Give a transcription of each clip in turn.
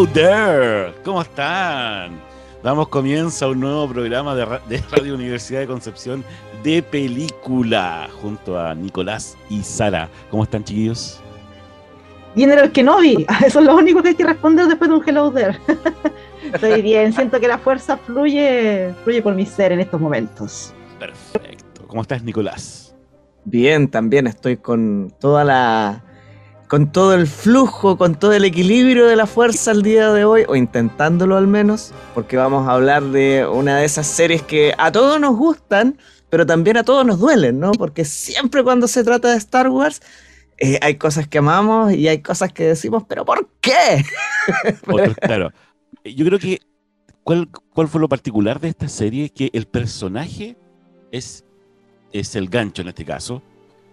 Hello there, ¿cómo están? Damos comienzo a un nuevo programa de, Radio Universidad de Concepción de película junto a Nicolás y Sara. ¿Cómo están, chiquillos? Bien, era el Kenobi. Eso es lo único que hay que responder después de un Hello there. Estoy bien, siento que la fuerza fluye, fluye por mi ser en estos momentos. Perfecto. ¿Cómo estás, Nicolás? Bien, también estoy con toda la con todo el flujo, con todo el equilibrio de la fuerza al día de hoy, o intentándolo al menos, porque vamos a hablar de una de esas series que a todos nos gustan, pero también a todos nos duelen, ¿no? Porque siempre cuando se trata de Star Wars, eh, hay cosas que amamos y hay cosas que decimos, pero ¿por qué? claro. Yo creo que, ¿cuál, ¿cuál fue lo particular de esta serie? Que el personaje es, es el gancho en este caso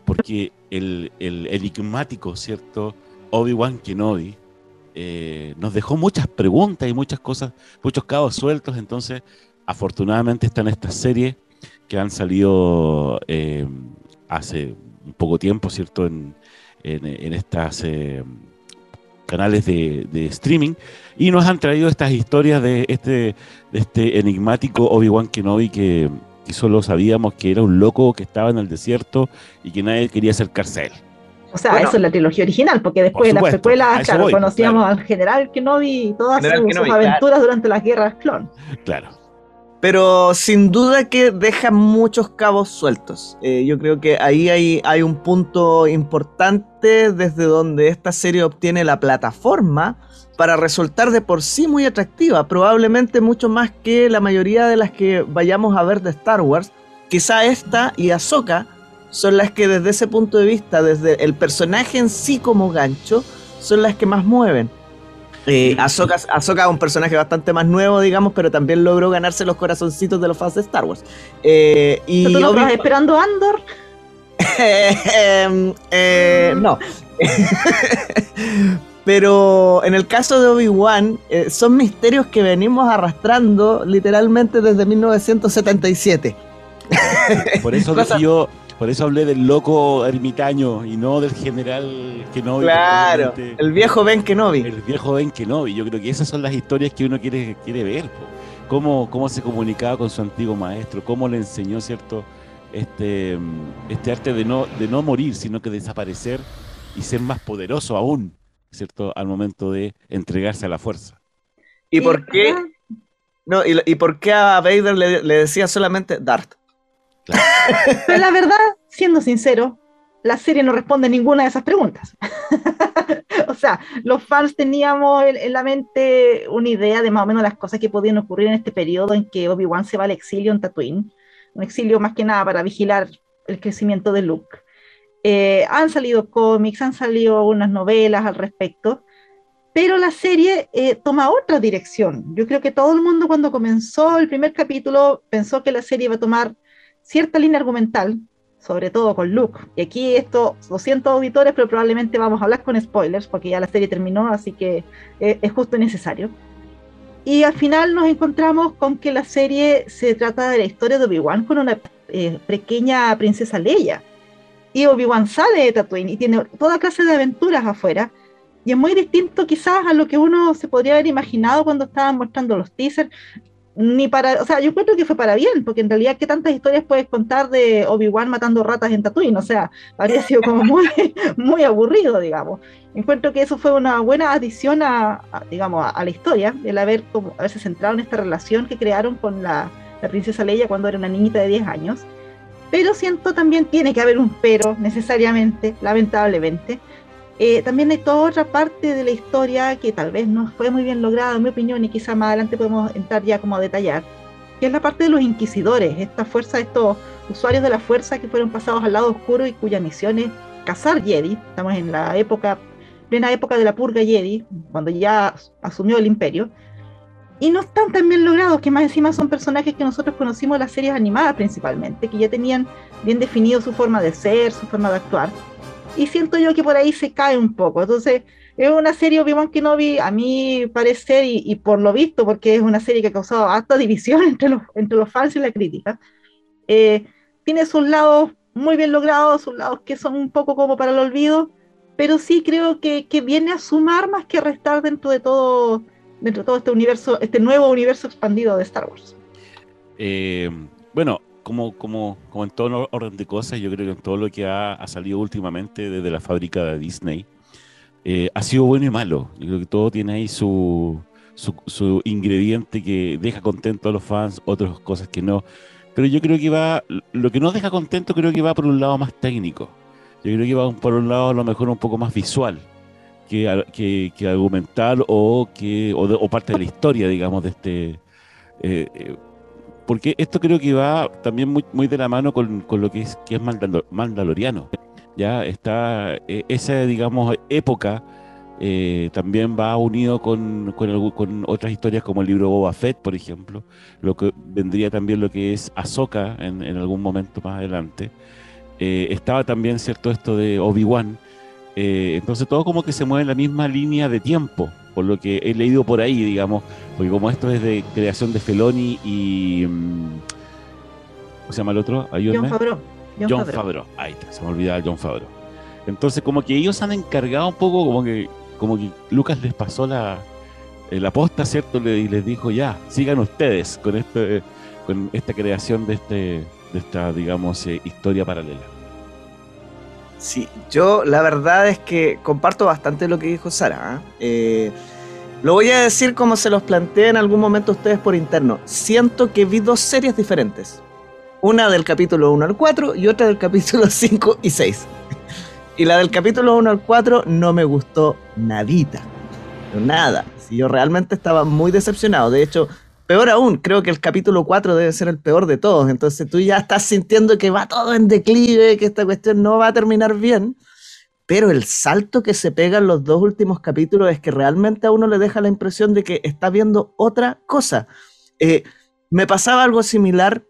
porque el, enigmático, ¿cierto? Obi-Wan Kenobi eh, nos dejó muchas preguntas y muchas cosas, muchos cabos sueltos, entonces afortunadamente están estas series que han salido eh, hace un poco tiempo, ¿cierto? En, en, estas eh, canales de, streaming y nos han traído estas historias de este, de este enigmático Obi-Wan Kenobi que y solo sabíamos que era un loco que estaba en el desierto y que nadie quería acercarse a él. O sea, eso es la trilogía original, porque después de las secuelas, claro, conocíamos al general Kenobi y todas sus, aventuras durante las guerras clon. Claro. Pero sin duda que deja muchos cabos sueltos. Eh, yo creo que ahí hay, hay un punto importante desde donde esta serie obtiene la plataforma para resultar de por sí muy atractiva, probablemente mucho más que la mayoría de las que vayamos a ver de Star Wars. Quizá esta y Ahsoka son las que desde ese punto de vista, desde el personaje en sí como gancho, son las que más mueven. Eh, Ahsoka, es un personaje bastante más nuevo, digamos, pero también logró ganarse los corazoncitos de los fans de Star Wars. Eh, y ¿Tú no estás esperando Andor? Em, eh, no. Pero en el caso de Obi-Wan, eh, son misterios que venimos arrastrando literalmente desde 1977. Por eso yo, por eso hablé del loco ermitaño y no del general Kenobi. Claro, el viejo Ben Kenobi. El viejo Ben Kenobi. Yo creo que esas son las historias que uno quiere, quiere ver. Cómo, cómo se comunicaba con su antiguo maestro, cómo le enseñó, ¿cierto? Este, este arte de no, de no morir, sino que desaparecer y ser más poderoso aún. ¿Cierto? Al momento de entregarse a la fuerza. ¿Y por qué? No, y, por qué a Vader le, decía solamente Dart? Pero la verdad, siendo sincero, la serie no responde ninguna de esas preguntas. o sea, los fans teníamos en, la mente una idea de más o menos las cosas que podían ocurrir en este periodo en que Obi-Wan se va al exilio en Tatooine. Un exilio más que nada para vigilar el crecimiento de Luke. Eh, han salido cómics, han salido unas novelas al respecto, pero la serie eh, toma otra dirección. Yo creo que todo el mundo cuando comenzó el primer capítulo pensó que la serie iba a tomar cierta línea argumental, sobre todo con Luke. Y aquí esto, 200 auditores, pero probablemente vamos a hablar con spoilers, porque ya la serie terminó, así que eh, es justo y necesario. Y al final nos encontramos con que la serie se trata de la historia de Obi-Wan con una pequeña princesa Leia y Obi-Wan sale de Tatooine y tiene toda clase de aventuras afuera. Y es muy distinto quizás a lo que uno se podría haber imaginado cuando estaban mostrando los teasers. ni para, o sea, yo encuentro que fue para bien, porque en realidad, ¿qué tantas historias puedes contar de Obi-Wan matando ratas en Tatooine? O sea, habría sido como muy, muy aburrido, digamos. Encuentro que eso fue una buena adición a, digamos, a, la historia, el haber, como, haberse centrado en esta relación que crearon con la, la princesa Leia cuando era una niñita de 10 años. Pero siento también tiene que haber un pero, necesariamente, lamentablemente, eh, también hay toda otra parte de la historia que tal vez no fue muy bien lograda, en mi opinión, y quizá más adelante podemos entrar ya como a detallar, que es la parte de los inquisidores, esta fuerza, estos usuarios de la fuerza que fueron pasados al lado oscuro y cuya misión es cazar Jedi. Estamos en la época, plena época de la purga Jedi, cuando ya asumió el imperio. Y no están tan bien logrados, que más encima son personajes que nosotros conocimos en las series animadas principalmente, que ya tenían bien definido su forma de ser, su forma de actuar y siento yo que por ahí se cae un poco. Entonces, es una serie Obi-Wan Kenobi, a mi parecer, y, por lo visto, porque es una serie que ha causado hasta división entre los, entre los fans y la crítica, eh, tiene sus lados muy bien logrados, sus lados que son un poco como para el olvido, pero sí creo que, que viene a sumar más que a restar dentro de todo, dentro de todo este universo, este nuevo universo expandido de Star Wars. Eh, bueno, como, como, como en todo orden de cosas, yo creo que en todo lo que ha, salido últimamente desde la fábrica de Disney, eh, ha sido bueno y malo. Yo creo que todo tiene ahí su, su, ingrediente que deja contento a los fans, otras cosas que no. Pero yo creo que va, lo que no deja contento creo que va por un lado más técnico. Yo creo que va por un lado a lo mejor un poco más visual que, que, que argumental o, que, o, parte de la historia, digamos, de este... Eh, eh, porque esto creo que va también muy, muy de la mano con, con lo que es, que es Mandaloriano. Ya está e, esa, digamos, época eh, también va unido con, con, con, otras historias como el libro Boba Fett, por ejemplo, lo que vendría también lo que es Ahsoka en, en algún momento más adelante. Eh, estaba también, ¿cierto?, esto de Obi-Wan. Eh, entonces todo como que se mueve en la misma línea de tiempo por lo que he leído por ahí, digamos, porque como esto es de creación de Feloni y... Mm, ¿Cómo se llama el otro? John Favreau. John, Favreau. Ahí está, se me olvidaba John Favreau. Entonces como que ellos han encargado un poco, como que, como que Lucas les pasó la, eh, la posta, ¿cierto? Y les dijo, ya, sigan ustedes con, este, con esta creación de, este, de esta, digamos, eh, historia paralela. Sí, yo la verdad es que comparto bastante lo que dijo Sara. ¿ah? Eh, lo voy a decir como se los planteé en algún momento ustedes por interno. Siento que vi dos series diferentes. Una del capítulo 1 al 4 y otra del capítulo 5 y 6. y la del capítulo 1 al 4 no me gustó nadita. Nada. Yo realmente estaba muy decepcionado. De hecho, Peor aún, creo que el capítulo 4 debe ser el peor de todos. Entonces tú ya estás sintiendo que va todo en declive, que esta cuestión no va a terminar bien. Pero el salto que se pega en los dos últimos capítulos es que realmente a uno le deja la impresión de que está viendo otra cosa. Eh, me pasaba algo similar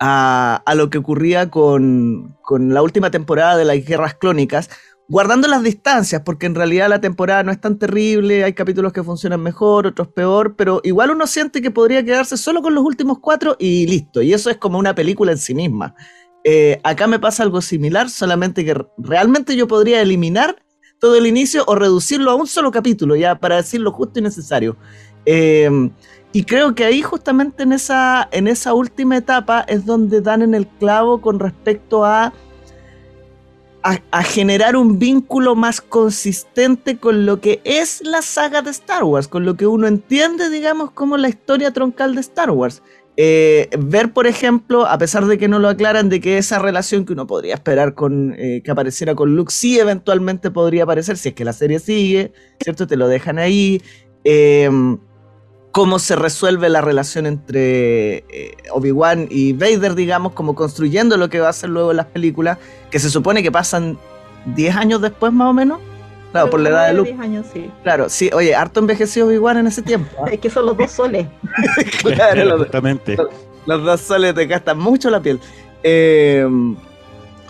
a, a, lo que ocurría con, con, la última temporada de las Guerras Clónicas, guardando las distancias, porque en realidad la temporada no es tan terrible, hay capítulos que funcionan mejor, otros peor, pero igual uno siente que podría quedarse solo con los últimos cuatro y listo, y eso es como una película en sí misma. Eh, acá me pasa algo similar, solamente que realmente yo podría eliminar todo el inicio o reducirlo a un solo capítulo, ya para decirlo justo y necesario. Eh, y creo que ahí justamente en esa, en esa última etapa es donde dan en el clavo con respecto a a, generar un vínculo más consistente con lo que es la saga de Star Wars, con lo que uno entiende, digamos, como la historia troncal de Star Wars. Eh, ver, por ejemplo, a pesar de que no lo aclaran, de que esa relación que uno podría esperar con eh, que apareciera con Luke, sí eventualmente podría aparecer, si es que la serie sigue, ¿cierto? Te lo dejan ahí. Eh, cómo se resuelve la relación entre eh, Obi-Wan y Vader, digamos, como construyendo lo que va a ser luego las películas, que se supone que pasan 10 años después más o menos. Claro, por la edad de Luke. 10 años, sí. Claro, sí, oye, harto envejeció Obi-Wan en ese tiempo. ¿ah? es que son los dos soles. claro, Exactamente. Los, dos soles te gastan mucho la piel. Eh,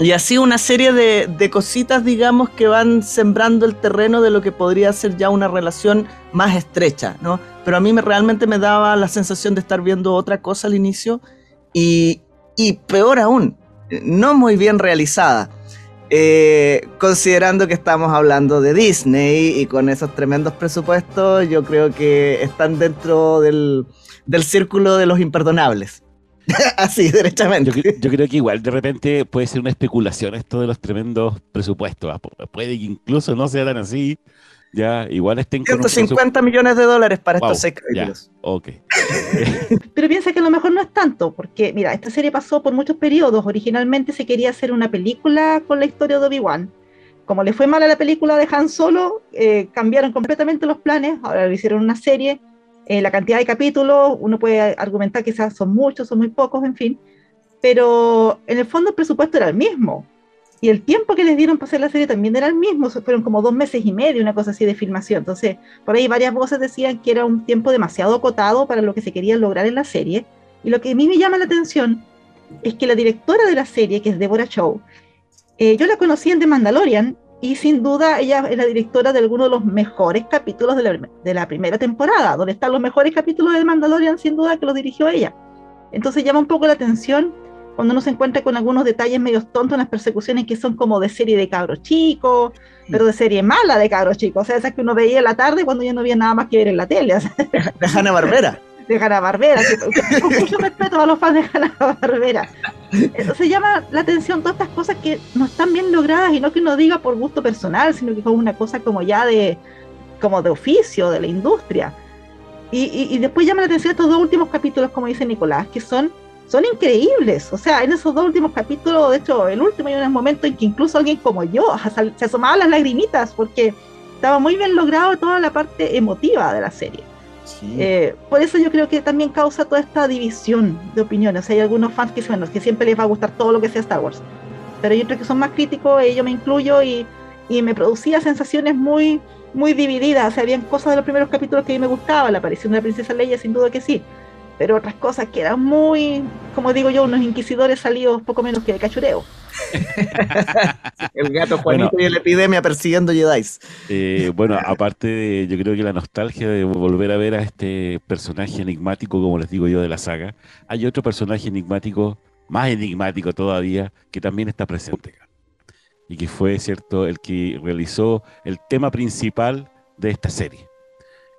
y así una serie de, cositas, digamos, que van sembrando el terreno de lo que podría ser ya una relación más estrecha, ¿no? Pero a mí me, realmente me daba la sensación de estar viendo otra cosa al inicio y, peor aún, no muy bien realizada. Eh, considerando que estamos hablando de Disney y con esos tremendos presupuestos, yo creo que están dentro del, del círculo de los imperdonables. Así, derechamente. Yo, creo que igual de repente puede ser una especulación esto de los tremendos presupuestos. ¿ah? Puede que incluso no sean así. Ya, igual estén 150 millones de dólares para estos seis capítulos. ok. Pero piensa que a lo mejor no es tanto, porque mira, esta serie pasó por muchos periodos. Originalmente se quería hacer una película con la historia de Obi-Wan. Como le fue mal a la película de Han Solo, eh, cambiaron completamente los planes. Ahora lo hicieron una serie eh, la cantidad de capítulos, uno puede argumentar que son muchos, son muy pocos, en fin, pero en el fondo el presupuesto era el mismo. Y el tiempo que les dieron para hacer la serie también era el mismo, fueron como dos meses y medio, una cosa así de filmación. Entonces, por ahí varias voces decían que era un tiempo demasiado acotado para lo que se quería lograr en la serie. Y lo que a mí me llama la atención es que la directora de la serie, que es Deborah Chow, eh, yo la conocí en The Mandalorian y sin duda ella es la directora de algunos de los mejores capítulos de la, primera temporada, donde están los mejores capítulos de Mandalorian, sin duda que los dirigió ella. Entonces llama un poco la atención cuando uno se encuentra con algunos detalles medio tontos en las persecuciones que son como de serie de cabros chicos, pero de serie mala de cabros chicos, o sea, esas que uno veía en la tarde cuando ya no había nada más que ver en la tele. de Hanna Barbera de Hanna Barbera, con mucho respeto a los fans de Hanna Barbera. Se llama la atención todas estas cosas que no están bien logradas y no que uno diga por gusto personal, sino que es una cosa como ya de, como de oficio, de la industria. Y, después llama la atención estos dos últimos capítulos, como dice Nicolás, que son, son increíbles. O sea, en esos dos últimos capítulos, de hecho, el último hay un momento en que incluso alguien como yo se asomaba las lagrimitas porque estaba muy bien logrado toda la parte emotiva de la serie. Eh, por eso yo creo que también causa toda esta división de opiniones. Hay algunos fans que, bueno, que siempre les va a gustar todo lo que sea Star Wars, pero hay otros que son más críticos, y yo me incluyo, y, y me producía sensaciones muy, muy divididas. O sea, habían cosas de los primeros capítulos que a mí me gustaban, la aparición de la princesa Leia, sin duda que sí, pero otras cosas que eran muy, como digo yo, unos inquisidores salidos poco menos que de cachureo. el gato Juanito y la epidemia persiguiendo Jedi. Eh, bueno, aparte de, yo creo que la nostalgia de volver a ver a este personaje enigmático, como les digo yo, de la saga, hay otro personaje enigmático, más enigmático todavía, que también está presente Y que fue, cierto, el que realizó el tema principal de esta serie.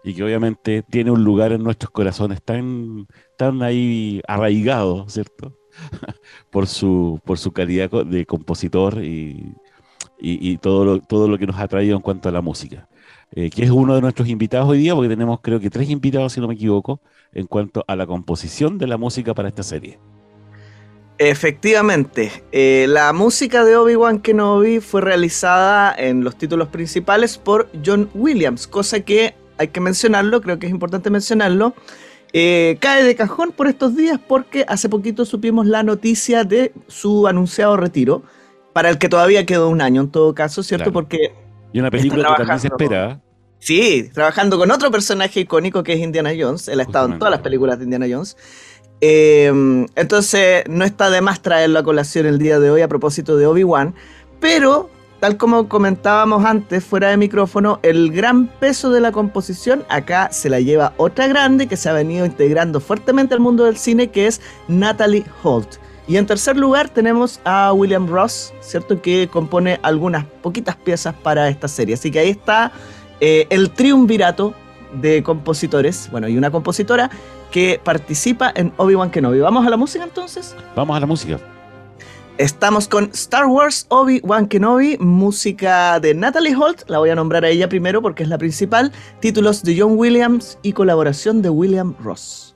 Y que obviamente tiene un lugar en nuestros corazones tan, tan ahí arraigado, ¿cierto? por, su, por su calidad de compositor y, y, todo, lo, todo lo que nos ha traído en cuanto a la música. Eh, que es uno de nuestros invitados hoy día, porque tenemos creo que tres invitados, si no me equivoco, en cuanto a la composición de la música para esta serie. Efectivamente, eh, la música de Obi-Wan Kenobi fue realizada en los títulos principales por John Williams, cosa que hay que mencionarlo, creo que es importante mencionarlo, eh, cae de cajón por estos días porque hace poquito supimos la noticia de su anunciado retiro, para el que todavía quedó un año en todo caso, ¿cierto? Porque... Y una película que también se espera. Sí, trabajando con otro personaje icónico que es Indiana Jones. Él ha estado en todas las películas de Indiana Jones. Eh, entonces, no está de más traerlo a colación el día de hoy a propósito de Obi-Wan. Pero tal como comentábamos antes, fuera de micrófono, el gran peso de la composición acá se la lleva otra grande que se ha venido integrando fuertemente al mundo del cine, que es Natalie Holt. Y en tercer lugar tenemos a William Ross, ¿cierto? Que compone algunas poquitas piezas para esta serie. Así que ahí está eh, el triunvirato de compositores, bueno, y una compositora que participa en Obi-Wan Kenobi. ¿Vamos a la música entonces? Vamos a la música. Estamos con Star Wars Obi-Wan Kenobi, música de Natalie Holt, la voy a nombrar a ella primero porque es la principal, títulos de John Williams y colaboración de William Ross.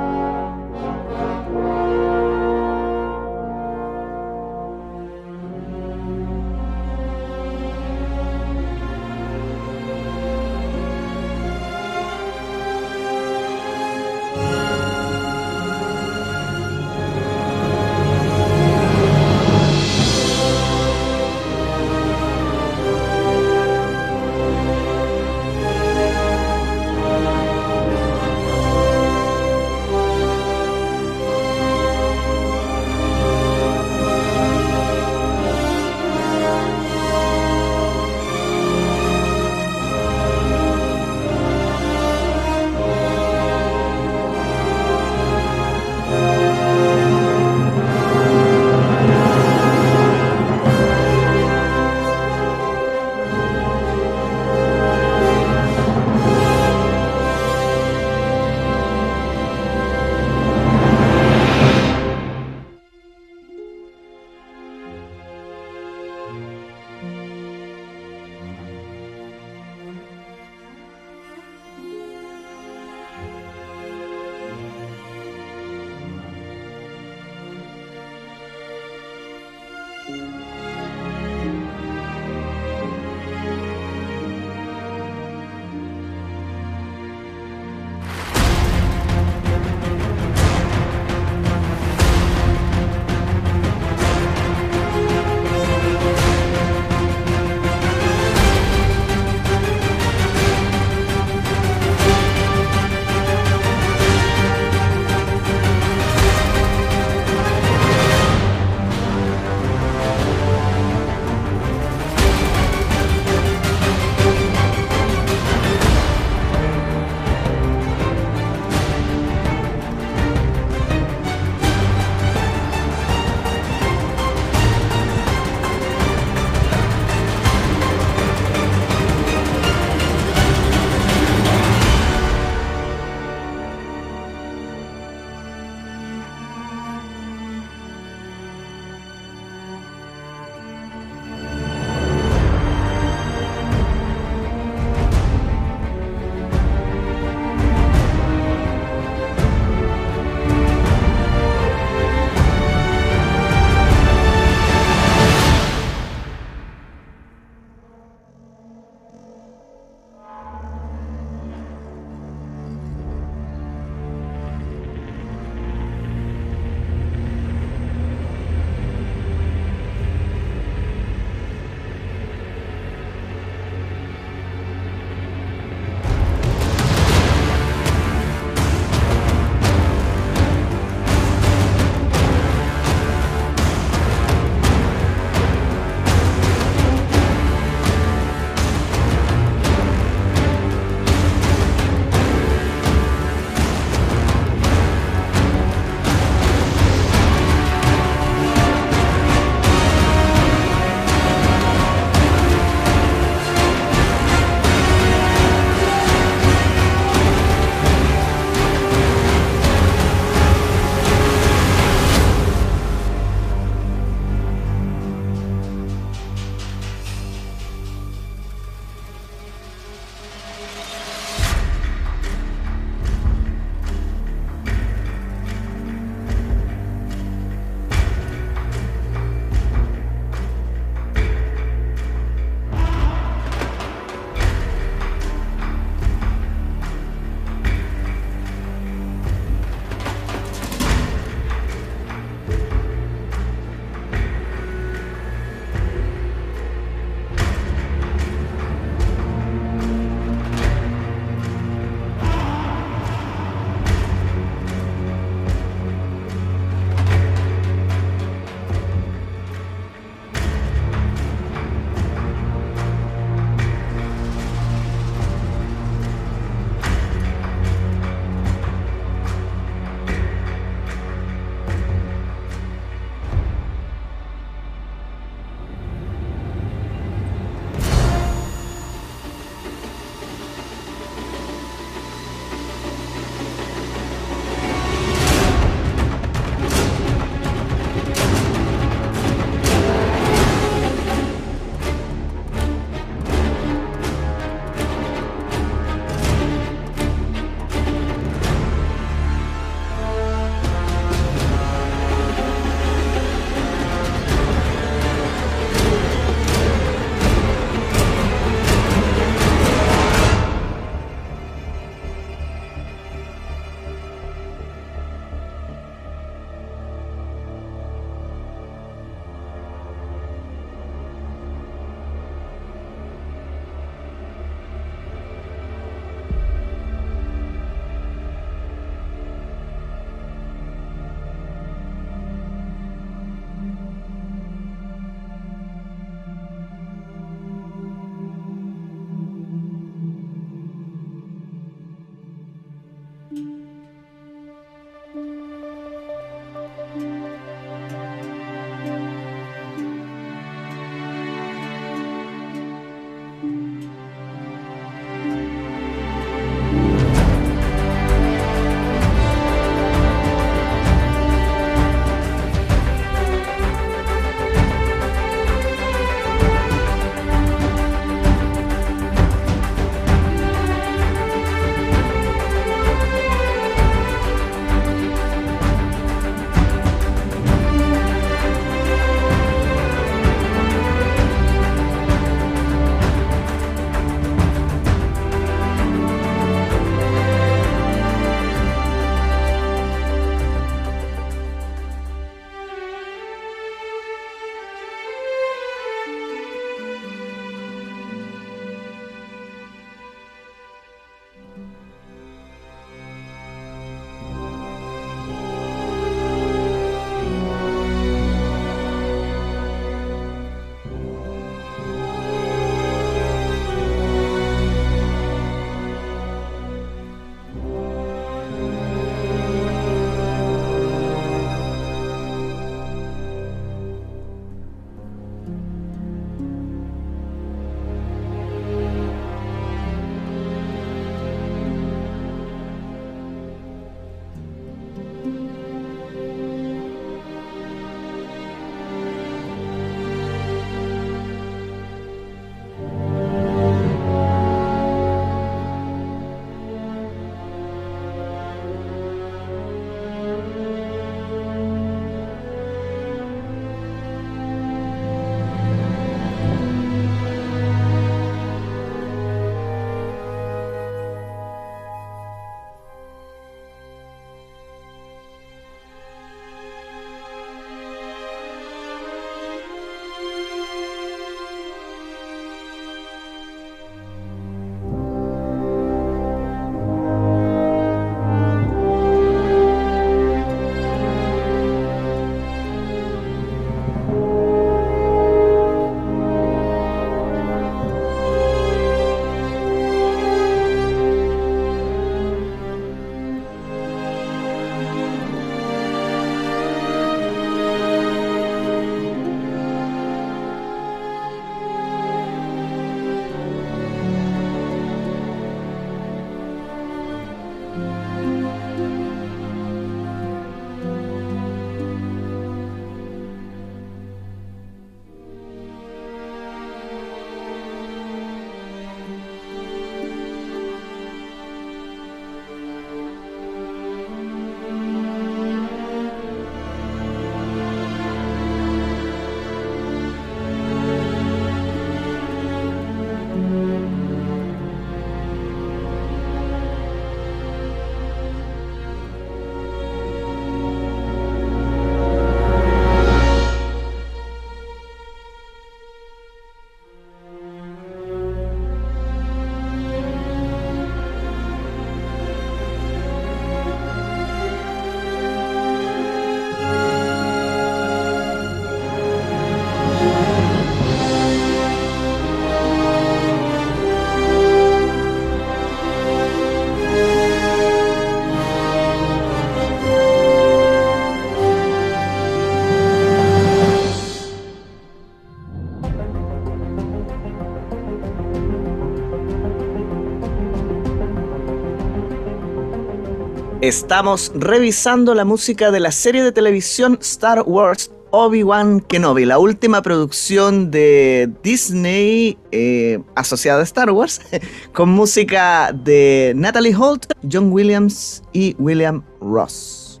Estamos revisando la música de la serie de televisión Star Wars Obi-Wan Kenobi, la última producción de Disney eh, asociada a Star Wars, con música de Natalie Holt, John Williams y William Ross.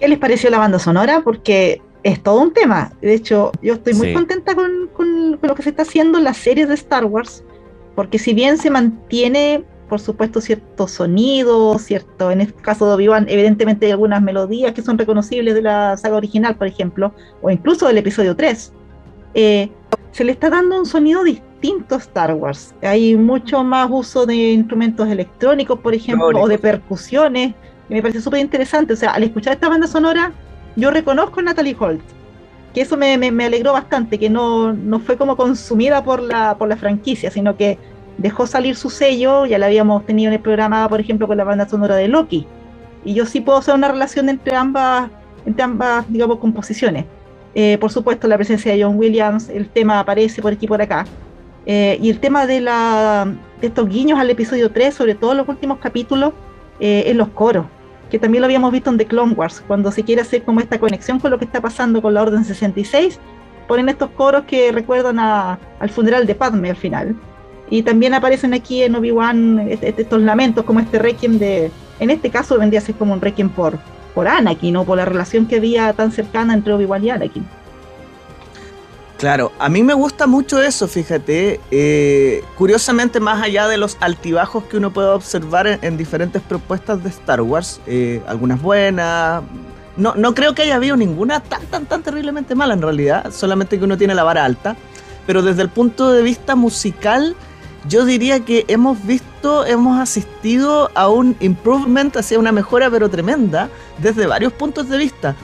¿Qué les pareció la banda sonora? Porque es todo un tema. De hecho, yo estoy muy contenta con, con, lo que se está haciendo en las series de Star Wars, porque si bien se mantiene por supuesto, cierto sonido, cierto, en este caso de Obi-Wan, evidentemente hay algunas melodías que son reconocibles de la saga original, por ejemplo, o incluso del episodio 3. Eh, se le está dando un sonido distinto a Star Wars. Hay mucho más uso de instrumentos electrónicos, por ejemplo, o de percusiones, y me parece súper interesante. O sea, al escuchar esta banda sonora, yo reconozco a Natalie Holt, que eso me, me, alegró bastante, que no, no, fue como consumida por la, por la franquicia, sino que dejó salir su sello, ya la habíamos tenido en el programa, por ejemplo, con la banda sonora de Loki. Y yo sí puedo hacer una relación entre ambas, entre ambas, digamos, composiciones. Eh, por supuesto, la presencia de John Williams, el tema aparece por aquí por acá. Eh, y el tema de, la, de estos guiños al episodio 3, sobre todo los últimos capítulos, eh, en los coros, que también lo habíamos visto en The Clone Wars, cuando se quiere hacer como esta conexión con lo que está pasando con la Orden 66, ponen estos coros que recuerdan al funeral de Padme al final. Y también aparecen aquí en Obi-Wan estos lamentos, como este requiem de. En este caso vendría a ser como un requiem por, por Anakin, ¿no? por la relación que había tan cercana entre Obi-Wan y Anakin. Claro, a mí me gusta mucho eso, fíjate. Eh, curiosamente, más allá de los altibajos que uno puede observar en, diferentes propuestas de Star Wars, eh, algunas buenas. No, no creo que haya habido ninguna tan, tan, tan terriblemente mala en realidad, solamente que uno tiene la vara alta. Pero desde el punto de vista musical, yo diría que hemos visto, hemos asistido a un improvement, hacia una mejora pero tremenda, desde varios puntos de vista.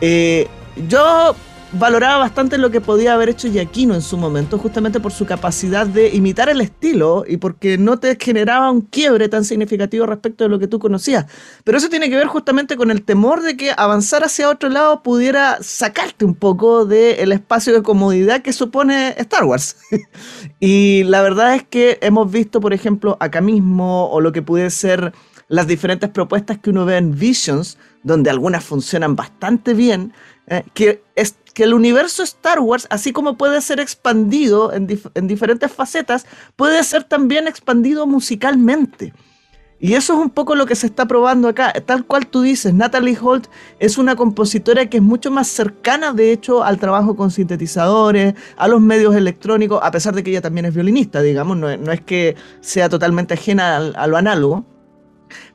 Eh, yo valoraba bastante lo que podía haber hecho Yaquino en su momento, justamente por su capacidad de imitar el estilo y porque no te generaba un quiebre tan significativo respecto de lo que tú conocías. Pero eso tiene que ver justamente con el temor de que avanzar hacia otro lado pudiera sacarte un poco del espacio de comodidad que supone Star Wars. y la verdad es que hemos visto, por ejemplo, acá mismo, o lo que puede ser las diferentes propuestas que uno ve en Visions, donde algunas funcionan bastante bien, eh, que, es, que el universo Star Wars, así como puede ser expandido en, diferentes facetas, puede ser también expandido musicalmente. Y eso es un poco lo que se está probando acá. Tal cual tú dices, Natalie Holt es una compositora que es mucho más cercana, de hecho, al trabajo con sintetizadores, a los medios electrónicos, a pesar de que ella también es violinista, digamos, no, es que sea totalmente ajena a lo análogo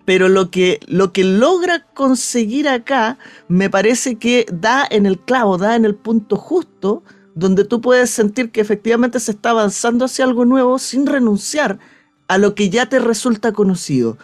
pero lo que, lo que logra conseguir acá me parece que da en el clavo, da en el punto justo, donde tú puedes sentir que efectivamente se está avanzando hacia algo nuevo sin renunciar a lo que ya te resulta conocido.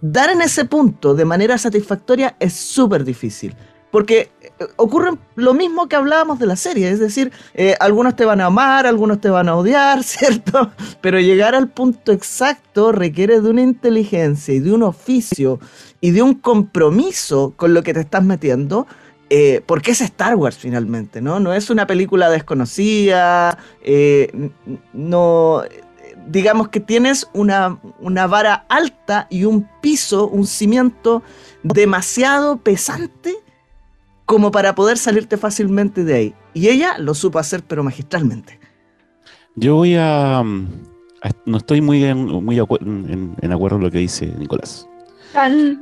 Dar en ese punto de manera satisfactoria es súper difícil. Porque ocurre lo mismo que hablábamos de la serie, es decir, eh, algunos te van a amar, algunos te van a odiar, ¿cierto? Pero llegar al punto exacto requiere de una inteligencia y de un oficio y de un compromiso con lo que te estás metiendo, eh, porque es Star Wars finalmente, ¿no? No es una película desconocida, no digamos que tienes una, una, vara alta y un piso, un cimiento demasiado pesante como para poder salirte fácilmente de ahí. Y ella lo supo hacer, pero magistralmente. Yo voy a... no estoy muy, en, muy en, acuerdo con lo que dice Nicolás.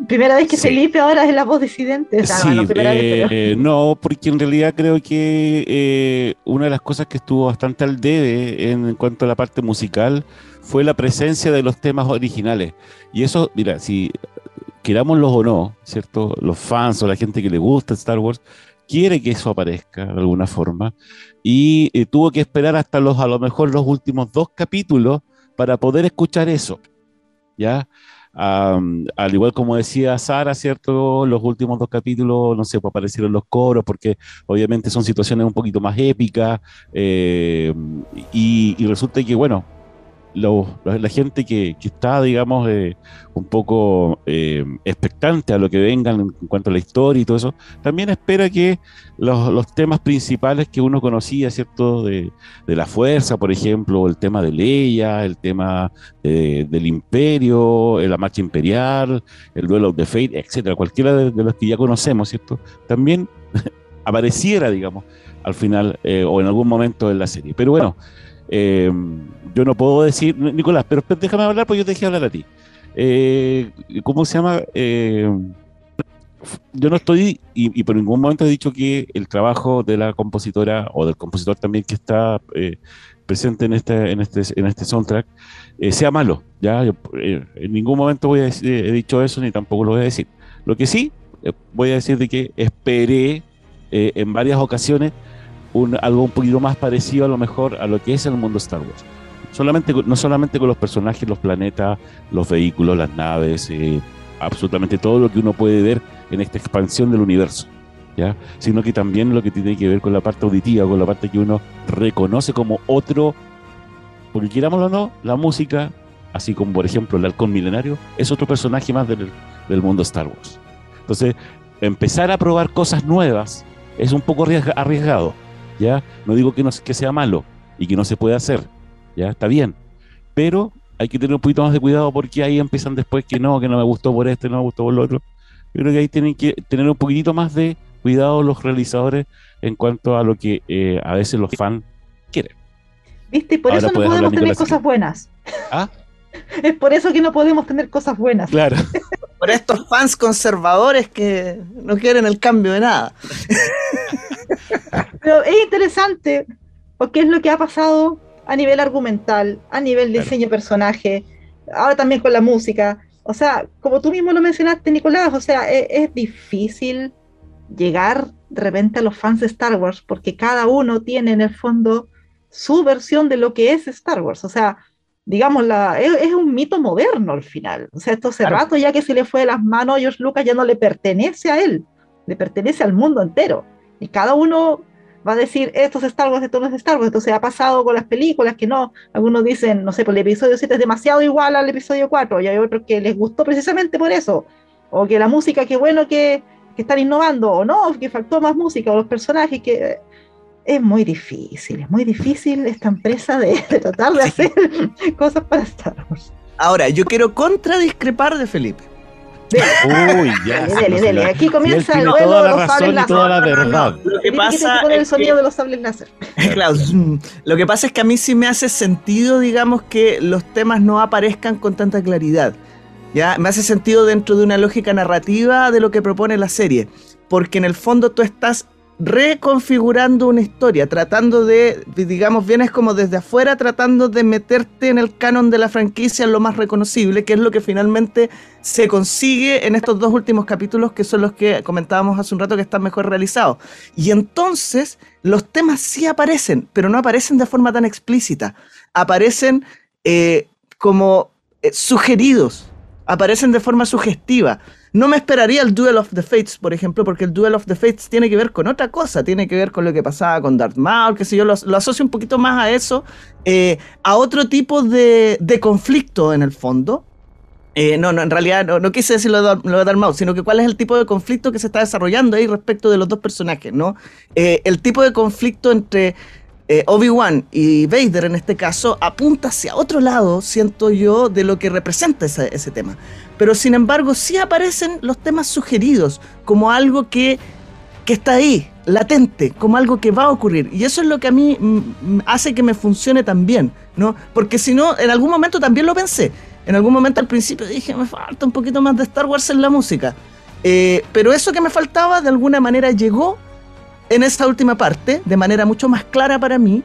primera vez que Felipe ahora es la voz disidente. sí, eh, no, porque en realidad creo que eh, una de las cosas que estuvo bastante al debe en, cuanto a la parte musical fue la presencia de los temas originales. Y eso, mira, si querámoslos o no, ¿cierto? Los fans o la gente que le gusta Star Wars quiere que eso aparezca de alguna forma y eh, tuvo que esperar hasta los a lo mejor los últimos dos capítulos para poder escuchar eso. ¿Ya? al igual como decía Sara, ¿cierto? Los últimos dos capítulos, no sé, pues aparecieron los coros, porque obviamente son situaciones un poquito más épicas, eh, y, y, resulta que, bueno, la gente que, está, digamos, eh, un poco eh, expectante a lo que vengan en, cuanto a la historia y todo eso, también espera que los, temas principales que uno conocía, ¿cierto? De, la fuerza, por ejemplo, el tema de Leia, el tema del imperio, la marcha imperial, el duelo de Fate, etcétera, cualquiera de, de los que ya conocemos, ¿cierto? También apareciera, digamos, al final eh, o en algún momento en la serie. Pero bueno, eh, yo no puedo decir, Nicolás, pero déjame hablar porque yo te dejé hablar a ti. Eh, ¿Cómo se llama? yo no estoy, y, por ningún momento he dicho que el trabajo de la compositora o del compositor también que está presente en este, en este, en este soundtrack sea malo. ¿ya? en ningún momento voy a he dicho eso ni tampoco lo voy a decir. Lo que sí voy a decir de que esperé en varias ocasiones algo un poquito más parecido a lo mejor a lo que es el mundo Star Wars. No solamente con los personajes, los planetas, los vehículos, las naves, eh, absolutamente todo lo que uno puede ver en esta expansión del universo, ¿ya? sino que también lo que tiene que ver con la parte auditiva, con la parte que uno reconoce como otro, porque querámoslo o no, la música, así como por ejemplo el halcón milenario, es otro personaje más del mundo Star Wars. Entonces, empezar a probar cosas nuevas es un poco arriesgado ¿ya? No digo que, no, que sea malo y que no se pueda hacer, ¿ya? Está bien, pero hay que tener un poquito más de cuidado porque ahí empiezan después que no, que no me gustó por este, no me gustó por lo otro. Yo creo que ahí tienen que tener un poquitito más de cuidado los realizadores en cuanto a lo que eh, a veces los fans quieren. ¿Viste? Por eso no podemos tener cosas buenas. ¿Ah? Es por eso que no podemos tener cosas buenas. Claro. por estos fans conservadores que no quieren el cambio de nada. Pero es interesante porque es lo que ha pasado a nivel argumental, a nivel diseño de personaje, ahora también con la música. O sea, como tú mismo lo mencionaste, Nicolás, o sea, es, es difícil llegar de repente a los fans de Star Wars porque cada uno tiene en el fondo su versión de lo que es Star Wars. O sea, digamos, la, es, un mito moderno al final. O sea, esto hace rato ya que se le fue de las manos a George Lucas ya no le pertenece a él, le pertenece al mundo entero. Y cada uno va a decir, esto es Star Wars, esto no es Star Wars. Entonces ha pasado con las películas que no. Algunos dicen, no sé, pues el episodio 7 es demasiado igual al episodio 4, y hay otros que les gustó precisamente por eso. O que la música, qué bueno que, que están innovando, o no, que faltó más música, o los personajes que es muy difícil, es muy difícil esta empresa de, tratar de hacer cosas para Star Wars. Ahora, yo quiero contradiscrepar de Felipe. Uy, ya. Dele, dele, Aquí comienza el duelo de los sables láser. toda la verdad. Lo que pasa es el sonido de los sables láser. Claro, lo que pasa es que a mí sí me hace sentido, digamos, que los temas no aparezcan con tanta claridad. ¿ya? Me hace sentido dentro de una lógica narrativa de lo que propone la serie. Porque en el fondo tú estás reconfigurando una historia, tratando de, digamos, vienes como desde afuera, tratando de meterte en el canon de la franquicia lo más reconocible, que es lo que finalmente se consigue en estos dos últimos capítulos, que son los que comentábamos hace un rato que están mejor realizados. Y entonces los temas sí aparecen, pero no aparecen de forma tan explícita, aparecen eh, como eh, sugeridos, aparecen de forma sugestiva. No me esperaría el Duel of the Fates, por ejemplo, porque el Duel of the Fates tiene que ver con otra cosa, tiene que ver con lo que pasaba con Darth Maul, que si yo lo, asocio un poquito más a eso, eh, a otro tipo de, conflicto en el fondo. Eh, no, no, en realidad no, quise decir lo de, Darth Maul, sino que cuál es el tipo de conflicto que se está desarrollando ahí respecto de los dos personajes, ¿no? Eh, el tipo de conflicto entre Obi-Wan y Vader en este caso apunta hacia otro lado, siento yo, de lo que representa ese tema pero sin embargo sí aparecen los temas sugeridos como algo que, está ahí, latente, como algo que va a ocurrir. Y eso es lo que a mí hace que me funcione tan bien, ¿no? Porque si no, en algún momento también lo pensé. En algún momento al principio dije, me falta un poquito más de Star Wars en la música. Eh, pero eso que me faltaba de alguna manera llegó en esta última parte, de manera mucho más clara para mí,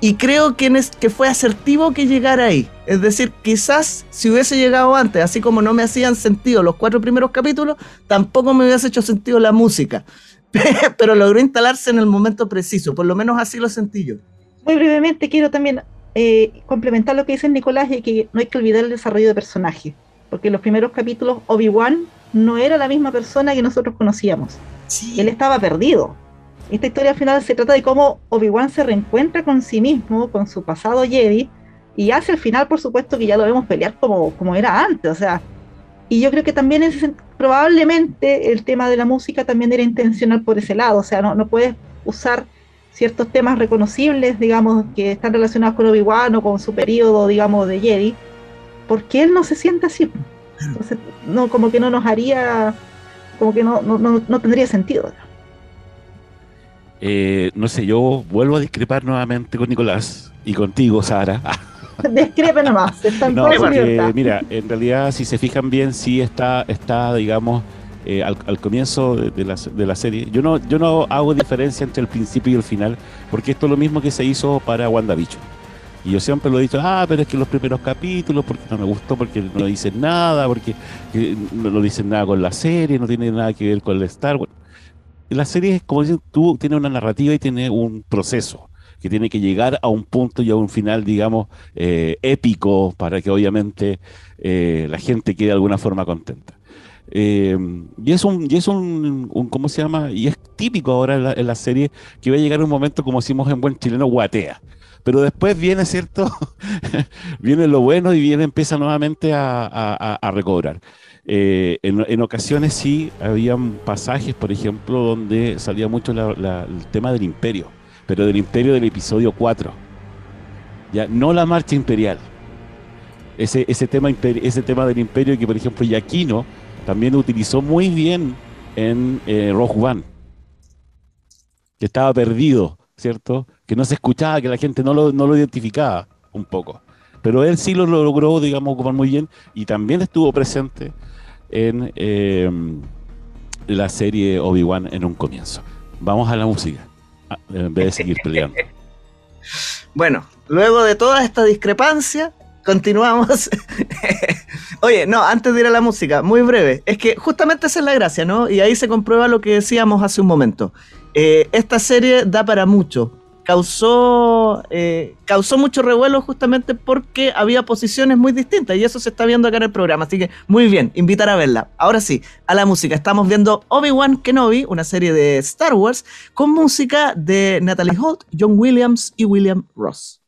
y creo que, que fue asertivo que llegara ahí. Es decir, quizás si hubiese llegado antes, así como no me hacían sentido los cuatro primeros capítulos, tampoco me hubiese hecho sentido la música. Pero logró instalarse en el momento preciso, por lo menos así lo sentí yo. Muy brevemente quiero también eh, complementar lo que dice Nicolás y que no hay que olvidar el desarrollo de personaje, porque en los primeros capítulos Obi-Wan no era la misma persona que nosotros conocíamos. Él estaba perdido, esta historia al final se trata de cómo Obi-Wan se reencuentra con sí mismo, con su pasado Jedi, y hacia el final, por supuesto, que ya lo vemos pelear como, como era antes, o sea, y yo creo que también probablemente el tema de la música también era intencional por ese lado, o sea, no, no puedes usar ciertos temas reconocibles, digamos, que están relacionados con Obi-Wan o con su periodo, digamos, de Jedi, porque él no se siente así. Entonces, no, como que no nos haría, como que no, no, no, tendría sentido. Eh, no sé, yo vuelvo a discrepar nuevamente con Nicolás y contigo, Sara. Discrepe nomás, está en no, Mira, en realidad, si se fijan bien, sí está, está digamos, eh, al, comienzo de, la, de, la, serie. Yo no, yo no hago diferencia entre el principio y el final, porque esto es lo mismo que se hizo para WandaVision. Y yo siempre lo he dicho, ah, pero es que los primeros capítulos, porque no me gustó, porque no dicen nada, porque no, dicen nada con la serie, no tiene nada que ver con el Star Wars. La serie, como dicen tú, tiene una narrativa y tiene un proceso que tiene que llegar a un punto y a un final, digamos, eh, épico para que obviamente eh, la gente quede de alguna forma contenta. Eh, y es un, y es un, ¿cómo se llama? Y es típico ahora en la, serie que va a llegar un momento, como decimos en buen chileno, guatea. Pero después viene, ¿cierto? viene lo bueno y viene, empieza nuevamente a, recobrar. Eh, en, ocasiones sí habían pasajes, por ejemplo, donde salía mucho el tema del imperio, pero del imperio del episodio 4. Ya, no la marcha imperial. Ese, ese, tema, ese tema del imperio que, por ejemplo, Yaquino también utilizó muy bien en eh, Rogue One, que estaba perdido, ¿cierto? Que no se escuchaba, que la gente no lo, no lo identificaba un poco. Pero él sí lo logró, digamos, ocupar muy bien y también estuvo presente en em, la serie Obi-Wan en un comienzo. Vamos a la música, ah, en vez de seguir peleando. Bueno, luego de toda esta discrepancia, continuamos. Oye, no, antes de ir a la música, muy breve. Es que justamente esa es la gracia, ¿no? Y ahí se comprueba lo que decíamos hace un momento. Eh, esta serie da para mucho. Causó, eh, causó mucho revuelo justamente porque había posiciones muy distintas y eso se está viendo acá en el programa. Así que muy bien, invitar a verla. Ahora sí, a la música. Estamos viendo Obi-Wan Kenobi, una serie de Star Wars, con música de Natalie Holt, John Williams y William Ross.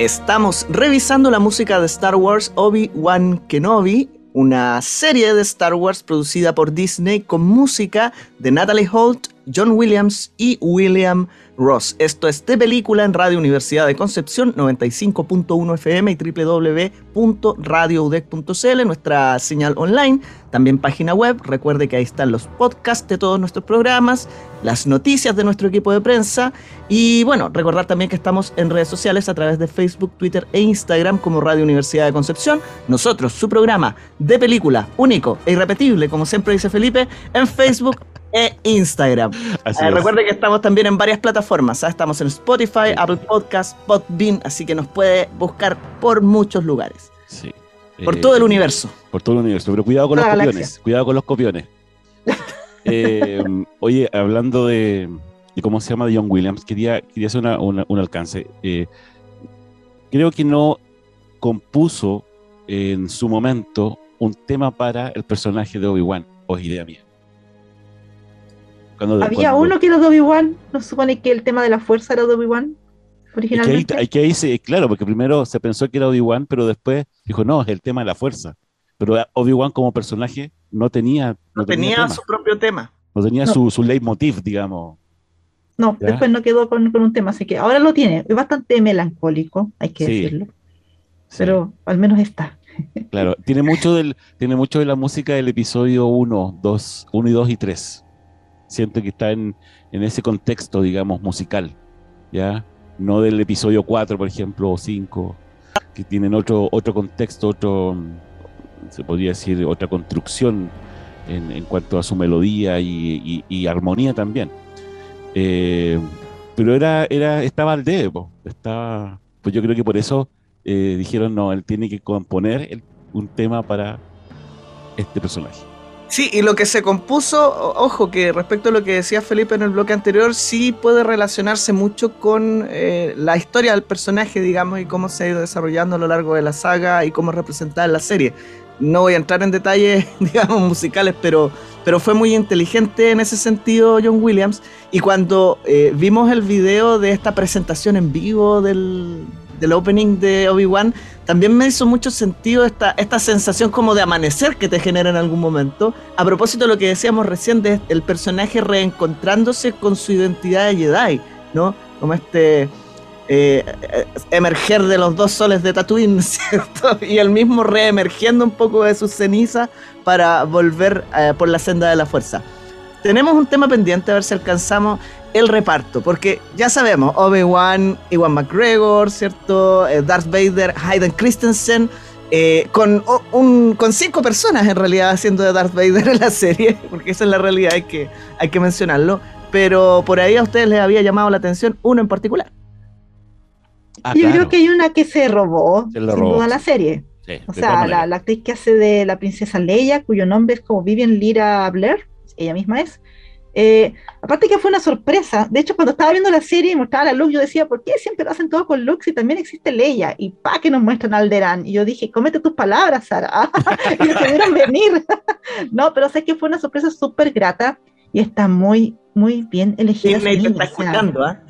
Estamos revisando la música de Star Wars Obi-Wan Kenobi, una serie de Star Wars producida por Disney con música de Natalie Holt, John Williams y William Ross. Esto es de película en Radio Universidad de Concepción 95.1 FM y www.radioudec.cl, nuestra señal online, también página web. Recuerde que ahí están los podcasts de todos nuestros programas, las noticias de nuestro equipo de prensa y bueno, recordar también que estamos en redes sociales a través de Facebook, Twitter e Instagram como Radio Universidad de Concepción. Nosotros, su programa de película único e irrepetible, como siempre dice Felipe, en Facebook e Instagram. Eh, recuerde que estamos también en varias plataformas. ¿ah? Estamos en Spotify, Apple Podcasts, Podbean, así que nos puede buscar por muchos lugares. Sí. Por todo el eh, universo. Por todo el universo. Pero cuidado con los copiones. Cuidado con los copiones. Eh, oye, hablando de, cómo se llama de John Williams, quería, quería hacer un alcance. creo que no compuso en su momento un tema para el personaje de Obi-Wan, o idea mía. Había uno que era Obi-Wan, ¿no supone que el tema de la fuerza era Obi-Wan? Originalmente. Hay que ahí, claro, porque primero se pensó que era Obi-Wan, pero después dijo, no, es el tema de la fuerza. Pero Obi-Wan como personaje no tenía. No, tenía, su propio tema. No tenía Su, su leitmotiv, digamos. No, después no quedó con, un tema, así que ahora lo tiene. Es bastante melancólico, hay que decirlo. Pero al menos está. Claro, tiene mucho, del, tiene mucho de la música del episodio 1, 2, 1 y 2 y 3 siento que está en, ese contexto, digamos, musical, ¿ya? No del episodio 4, por ejemplo, o 5, que tienen otro, otro contexto, otro, se podría decir, otra construcción en, cuanto a su melodía y, armonía también. Eh, pero era, era, estaba al dedo, estaba, pues yo creo que por eso eh, dijeron, no, él tiene que componer un tema para este personaje. Sí, y lo que se compuso, ojo, que respecto a lo que decía Felipe en el bloque anterior, sí puede relacionarse mucho con eh, la historia del personaje, digamos, y cómo se ha ido desarrollando a lo largo de la saga y cómo es representada en la serie. No voy a entrar en detalles, digamos, musicales, pero, pero fue muy inteligente en ese sentido John Williams. Y cuando eh, vimos el video de esta presentación en vivo del, del opening de Obi-Wan, también me hizo mucho sentido esta, esta sensación como de amanecer que te genera en algún momento. A propósito de lo que decíamos recién de el personaje reencontrándose con su identidad de Jedi, ¿no? Como este eh, emerger de los dos soles de Tatooine, ¿cierto? Y el mismo reemergiendo un poco de sus cenizas para volver eh, por la senda de la fuerza. Tenemos un tema pendiente a ver si alcanzamos el reparto, porque ya sabemos, Obi-Wan, Iwan McGregor, ¿cierto? Eh, Darth Vader, Hayden Christensen, eh, con, un, con cinco personas en realidad haciendo de Darth Vader en la serie, porque esa es la realidad, hay que, hay que mencionarlo, pero por ahí a ustedes les había llamado la atención uno en particular. Ah, Yo creo que hay una que se robó, sin duda, la serie. o sea, la, la, actriz que hace de la princesa Leia, cuyo nombre es como Vivian Lira Blair, ella misma es, eh, aparte que fue una sorpresa, de hecho cuando estaba viendo la serie y mostraba la Luke, yo decía, ¿por qué siempre lo hacen todo con Luke si también existe Leia? Y pa, que nos muestran Alderán. Y yo dije, cómete tus palabras, Sara. y se pudieron venir. no, pero sé que fue una sorpresa súper grata y está muy, muy bien elegida. está escuchando, ¿ah?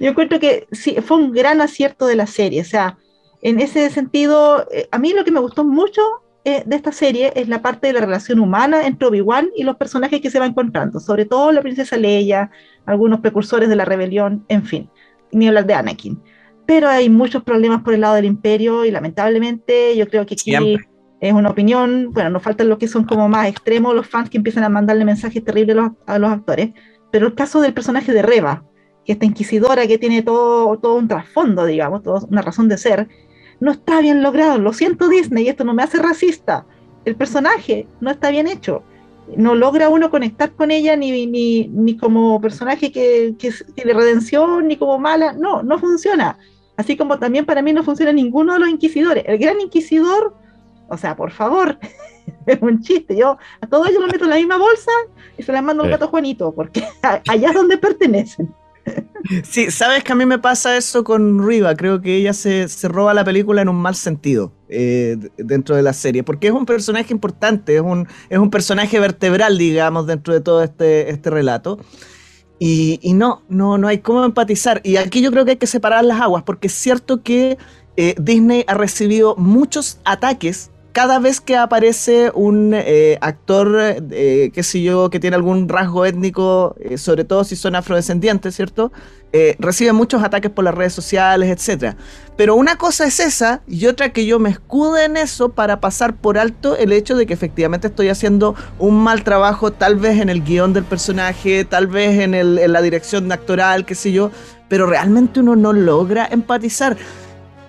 yo encuentro que sí, fue un gran acierto de la serie, o sea, en ese sentido, eh, a mí lo que me gustó mucho eh, de esta serie es la parte de la relación humana entre Obi-Wan y los personajes que se va encontrando, sobre todo la princesa Leia, algunos precursores de la rebelión, en fin, ni hablar de Anakin. Pero hay muchos problemas por el lado del imperio y lamentablemente yo creo que aquí es una opinión, bueno, nos faltan los que son como más extremos, los fans que empiezan a mandarle mensajes terribles a los, actores, pero el caso del personaje de Reva, que esta inquisidora que tiene todo, todo un trasfondo, digamos, toda una razón de ser, no está bien logrado. Lo siento Disney, esto no me hace racista. El personaje no está bien hecho. No logra uno conectar con ella ni, ni, ni como personaje que, que tiene redención, ni como mala. No, no funciona. Así como también para mí no funciona ninguno de los inquisidores. El gran inquisidor, o sea, por favor, es un chiste. Yo a todos ellos los meto en la misma bolsa y se las mando al gato Juanito, porque allá es donde pertenecen. Sí, sabes que a mí me pasa eso con Riva. Creo que ella se, roba la película en un mal sentido eh, dentro de la serie, porque es un personaje importante, es un, es un personaje vertebral, digamos, dentro de todo este, este relato. Y, no, no, no hay cómo empatizar. Y aquí yo creo que hay que separar las aguas, porque es cierto que eh, Disney ha recibido muchos ataques cada vez que aparece un eh, actor, eh, qué sé yo, que tiene algún rasgo étnico, eh, sobre todo si son afrodescendientes, ¿cierto? recibe muchos ataques por las redes sociales, etc. Pero una cosa es esa y otra que yo me escude en eso para pasar por alto el hecho de que efectivamente estoy haciendo un mal trabajo, tal vez en el guion del personaje, tal vez en, en la dirección actoral, qué sé yo, pero realmente uno no logra empatizar.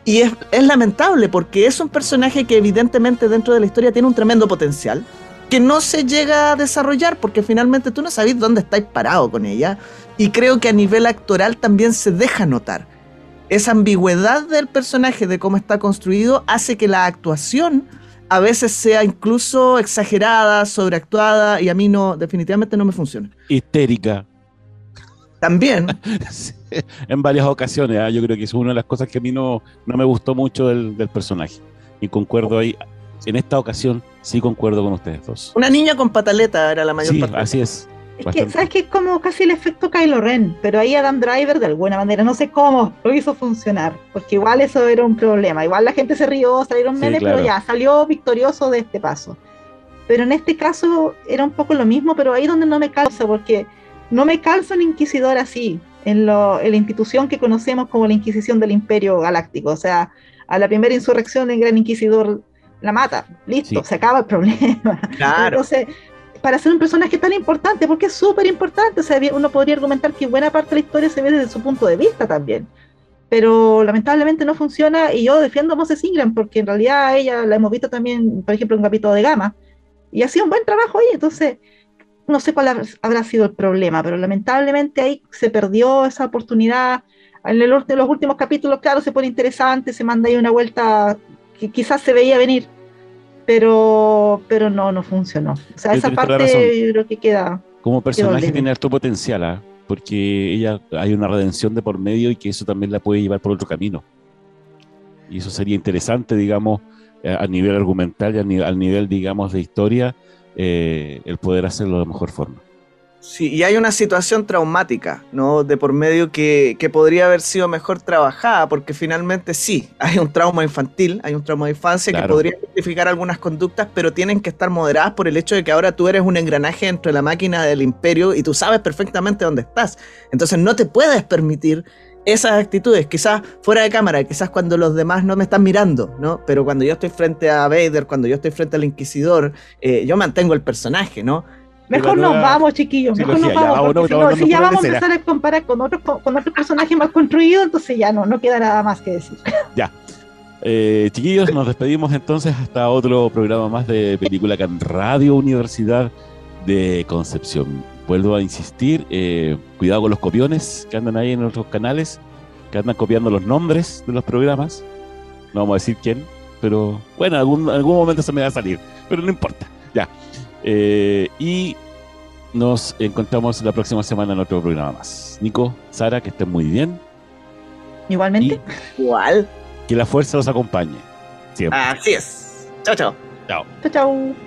Y es, lamentable porque es un personaje que evidentemente dentro de la historia tiene un tremendo potencial que no se llega a desarrollar porque finalmente tú no sabes dónde estáis parado con ella. Y creo que a nivel actoral también se deja notar. Esa ambigüedad del personaje, de cómo está construido, hace que la actuación a veces sea incluso exagerada, sobreactuada, y a mí no, definitivamente no me funciona. Histérica. También. en varias ocasiones. ¿ah? Yo creo que es una de las cosas que a mí no, no me gustó mucho del, personaje. Y concuerdo ahí. En esta ocasión sí concuerdo con ustedes dos. Una niña con pataleta era la mayor sí, Así es. Es que, ¿sabes qué? Es como casi el efecto Kylo Ren, pero ahí Adam Driver de alguna manera, no sé cómo, lo hizo funcionar, porque igual eso era un problema, igual la gente se rió, salieron memes, pero ya, salió victorioso de este paso. Pero en este caso era un poco lo mismo, pero ahí donde no me calza, porque no me calza un inquisidor así, en, la institución que conocemos como la Inquisición del Imperio Galáctico. O sea, a la primera insurrección el Gran Inquisidor la mata, listo, se acaba el problema. Claro. Entonces, para ser un personaje tan importante, porque es súper importante, o sea, uno podría argumentar que buena parte de la historia se ve desde su punto de vista también. Pero lamentablemente no funciona y yo defiendo a Moses Ingram porque en realidad ella la hemos visto también, por ejemplo, en un capítulo de Gama y ha sido un buen trabajo ahí. Entonces, no sé cuál habrá sido el problema, pero lamentablemente ahí se perdió esa oportunidad. En el, los últimos capítulos, claro, se pone interesante, se manda ahí una vuelta que quizás se veía venir, pero, pero no, no funcionó. O sea, esa parte yo creo que queda. Como personaje tiene alto potencial, ¿ah? porque ella hay una redención de por medio y que eso también la puede llevar por otro camino. Y eso sería interesante, digamos, a nivel argumental y a al nivel, digamos, de historia eh, el poder hacerlo de la mejor forma. Sí, y hay una situación traumática, ¿no? De por medio que, podría haber sido mejor trabajada, porque finalmente sí, hay un trauma infantil, hay un trauma de infancia que podría justificar algunas conductas, pero tienen que estar moderadas por el hecho de que ahora tú eres un engranaje dentro de la máquina del imperio y tú sabes perfectamente dónde estás. Entonces no te puedes permitir esas actitudes, quizás fuera de cámara, quizás cuando los demás no me están mirando, ¿no? Pero cuando yo estoy frente a Vader, cuando yo estoy frente al Inquisidor, eh, yo mantengo el personaje, ¿no? Mejor nos vamos, chiquillos, mejor nos vamos, si, ya vamos a empezar a comparar con otros con otro personajes más construidos, entonces ya no, no queda nada más que decir. Ya. Eh, chiquillos, nos despedimos entonces hasta otro programa más de Película Can Radio Universidad de Concepción vuelvo a insistir, eh, cuidado con los copiones que andan ahí en otros canales, que andan copiando los nombres de los programas. No vamos a decir quién, pero bueno, en algún, algún momento se me va a salir, pero no importa. Ya. Eh, y nos encontramos la próxima semana en otro programa más. Nico, Sara, que estén muy bien. Igualmente. Igual. Que la fuerza los acompañe. Siempre. Así es. Chao, chao. Chao. Chao, chao.